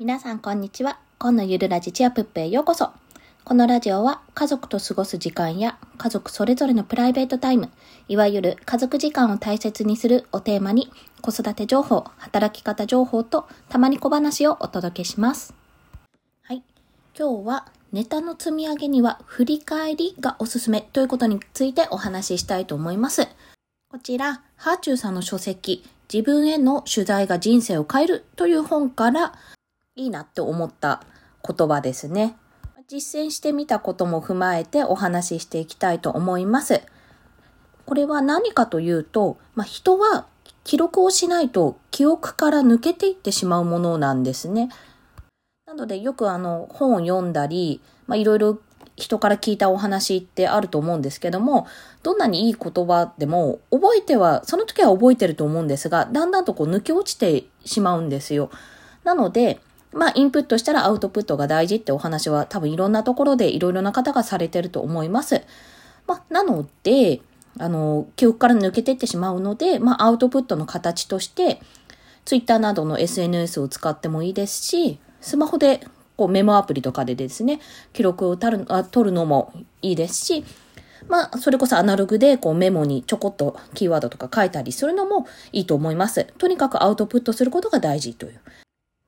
皆さんこんにちは。今のゆるラジチアプップへようこそ。このラジオは家族と過ごす時間や家族それぞれのプライベートタイム、いわゆる家族時間を大切にするをテーマに子育て情報、働き方情報とたまに小話をお届けします。はい。今日はネタの積み上げには振り返りがおすすめということについてお話ししたいと思います。こちら、ハーチューさんの書籍、自分への取材が人生を変えるという本からいいなって思った言葉ですね。実践してみたことも踏まえてお話ししていきたいと思います。これは何かというと、まあ、人は記録をしないと記憶から抜けていってしまうものなんですね。なのでよくあの本を読んだり、まあ、いろいろ人から聞いたお話ってあると思うんですけども、どんなにいい言葉でも覚えては、その時は覚えてると思うんですが、だんだんとこう抜け落ちてしまうんですよ。なので、まあ、インプットしたらアウトプットが大事ってお話は多分いろんなところでいろいろな方がされてると思います。まあ、なので、あの、記憶から抜けてってしまうので、まあ、アウトプットの形として、ツイッターなどの SNS を使ってもいいですし、スマホでこうメモアプリとかでですね、記録を取るあ取るのもいいですし、まあ、それこそアナログでこうメモにちょこっとキーワードとか書いたりするのもいいと思います。とにかくアウトプットすることが大事という。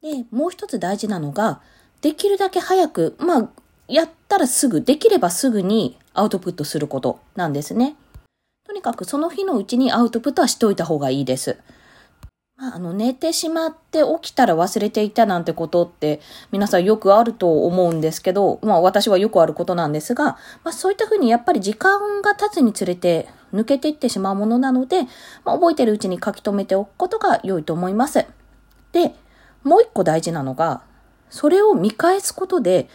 で、もう一つ大事なのが、できるだけ早く、まあ、やったらすぐ、できればすぐにアウトプットすることなんですね。とにかくその日のうちにアウトプットはしておいた方がいいです。まあ、あの、寝てしまって起きたら忘れていたなんてことって皆さんよくあると思うんですけど、まあ私はよくあることなんですが、まあそういったふうにやっぱり時間が経つにつれて抜けていってしまうものなので、まあ覚えてるうちに書き留めておくことが良いと思います。で、もう一個大事なのが、それを見返すことで、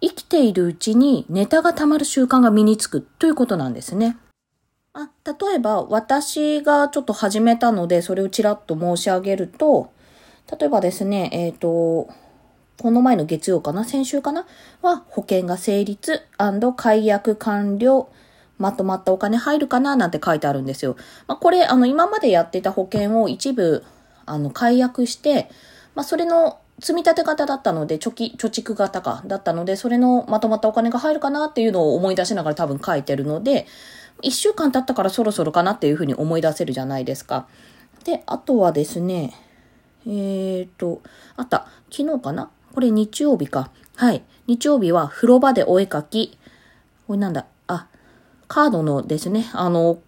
生きているうちにネタが溜まる習慣が身につくということなんですね。あ例えば、私がちょっと始めたので、それをちらっと申し上げると、例えばですね、えっ、ー、と、この前の月曜かな先週かなは、保険が成立解約完了、まとまったお金入るかななんて書いてあるんですよ。まあ、これ、あの、今までやっていた保険を一部、あの、解約して、まあ、それの積み立て型だったので、貯金、貯蓄型か、だったので、それのまとまったお金が入るかなっていうのを思い出しながら多分書いてるので、一週間経ったからそろそろかなっていうふうに思い出せるじゃないですか。で、あとはですね、えーと、あった。昨日かな？これ日曜日か。はい。日曜日は風呂場でお絵かき。これなんだ？あ、カードのですね、あの、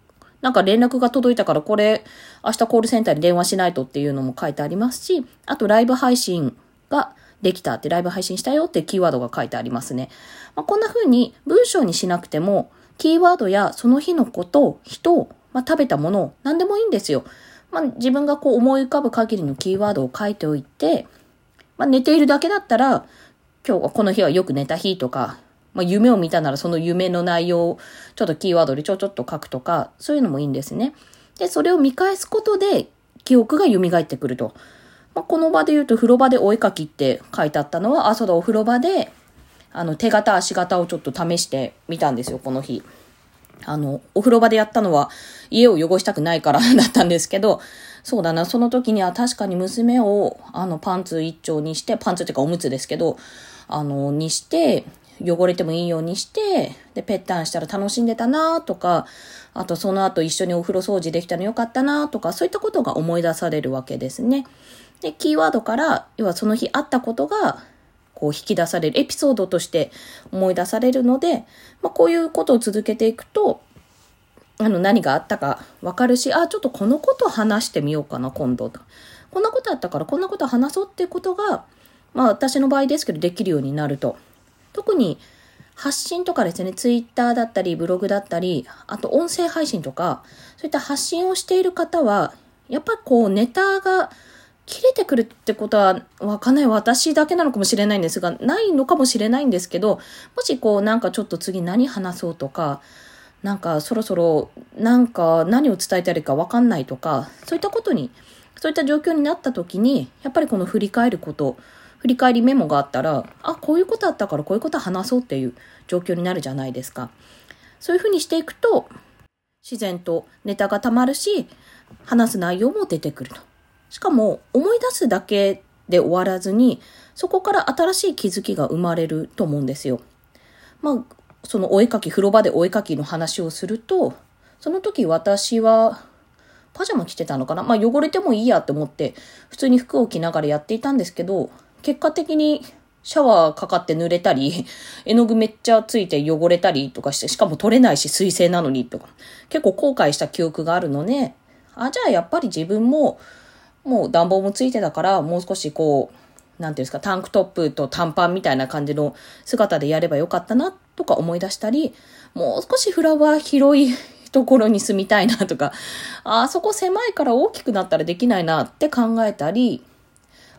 なんか連絡が届いたからこれ明日コールセンターに電話しないとっていうのも書いてありますし、あとライブ配信ができたってライブ配信したよってキーワードが書いてありますね。まあ、こんな風に文章にしなくても、キーワードやその日のこと、人、まあ、食べたもの、何でもいいんですよ。まあ、自分がこう思い浮かぶ限りのキーワードを書いておいて、まあ、寝ているだけだったら、今日はこの日はよく寝た日とか、まあ、夢を見たならその夢の内容をちょっとキーワードでちょちょっと書くとか、そういうのもいいんですね。で、それを見返すことで記憶が蘇ってくると。まあ、この場で言うと風呂場でお絵かきって書いてあったのは、あ、そうだ、お風呂場で、あの、手形、足形をちょっと試してみたんですよ、この日。あの、お風呂場でやったのは家を汚したくないからだったんですけど、そうだな、その時には確かに娘を、あの、パンツ一丁にして、パンツっていうかおむつですけど、あの、にして、汚れてもいいようにして、で、ぺったんしたら楽しんでたなとか、あとその後一緒にお風呂掃除できたのよかったなとか、そういったことが思い出されるわけですね。で、キーワードから、要はその日あったことが、こう引き出される、エピソードとして思い出されるので、まあ、こういうことを続けていくと、あの、何があったかわかるし、あ、ちょっとこのこと話してみようかな、今度と。こんなことあったから、こんなこと話そうってことが、まあ私の場合ですけど、できるようになると。特に発信とかですね、ツイッターだったり、ブログだったり、あと音声配信とか、そういった発信をしている方は、やっぱりこうネタが切れてくるってことはわかんない。私だけなのかもしれないんですが、ないのかもしれないんですけど、もしこうなんかちょっと次何話そうとか、なんかそろそろなんか何を伝えたらいいかわかんないとか、そういったことに、そういった状況になった時に、やっぱりこの振り返ること、振り返りメモがあったら、あ、こういうことあったからこういうこと話そうっていう状況になるじゃないですか。そういうふうにしていくと、自然とネタが溜まるし、話す内容も出てくると。しかも、思い出すだけで終わらずに、そこから新しい気づきが生まれると思うんですよ。まあ、そのお絵かき、風呂場でお絵かきの話をすると、その時私は、パジャマ着てたのかな？まあ汚れてもいいやって思って、普通に服を着ながらやっていたんですけど、結果的にシャワーかかって濡れたり、絵の具めっちゃついて汚れたりとかして、しかも取れないし水性なのにとか、結構後悔した記憶があるので、あ、じゃあやっぱり自分も、もう暖房もついてたから、もう少しこう、なんていうんですか、タンクトップと短パンみたいな感じの姿でやればよかったな、とか思い出したり、もう少しフラワー広いところに住みたいなとか、あそこ狭いから大きくなったらできないなって考えたり、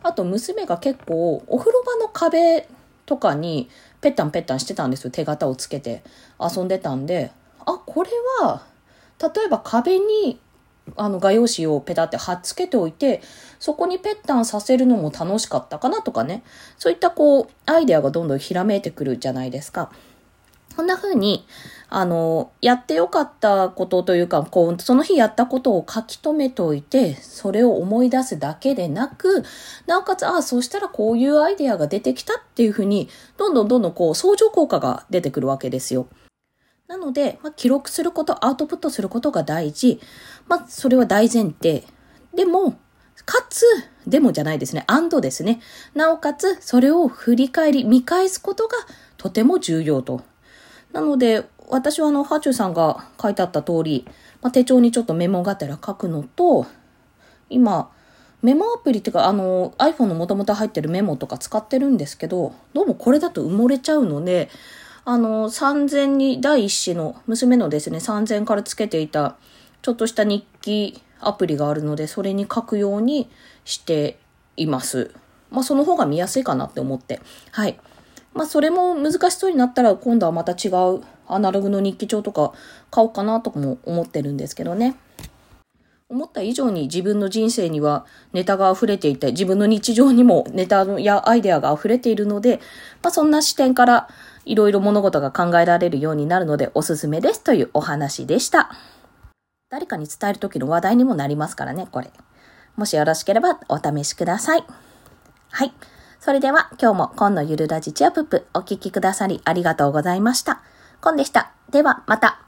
あと娘が結構お風呂場の壁とかにペッタンペッタンしてたんですよ。手形をつけて遊んでたんで、あ、これは、例えば壁にあの画用紙をペタって貼っつけておいて、そこにペッタンさせるのも楽しかったかなとかね。そういったこう、アイデアがどんどんひらめいてくるじゃないですか。こんな風に、あの、やってよかったことというか、こう、その日やったことを書き留めておいて、それを思い出すだけでなく、なおかつ、ああ、そうしたらこういうアイデアが出てきたっていう風に、どんどんどんどんこう、相乗効果が出てくるわけですよ。なので、まあ、記録すること、アウトプットすることが大事。まあ、それは大前提。でも、かつ、でもじゃないですね。アンドですね。なおかつ、それを振り返り、見返すことがとても重要となので、私はあの、ハチューさんが書いてあった通り、まあ、手帳にちょっとメモがてら書くのと、今、メモアプリっていうか、あの、iPhone の元々入ってるメモとか使ってるんですけど、どうもこれだと埋もれちゃうので、あの、3000に、第一子の、娘のですね、3000からつけていた、ちょっとした日記アプリがあるので、それに書くようにしています。まあ、その方が見やすいかなって思って。はい。まあそれも難しそうになったら今度はまた違うアナログの日記帳とか買おうかなとかも思ってるんですけどね。思った以上に自分の人生にはネタが溢れていて、自分の日常にもネタやアイデアが溢れているので、まあそんな視点からいろいろ物事が考えられるようになるのでおすすめですというお話でした。誰かに伝える時の話題にもなりますからね、これ。もしよろしければお試しください。はい。それでは今日も今のゆるラジチアプップお聴きくださりありがとうございました。コンでした。ではまた。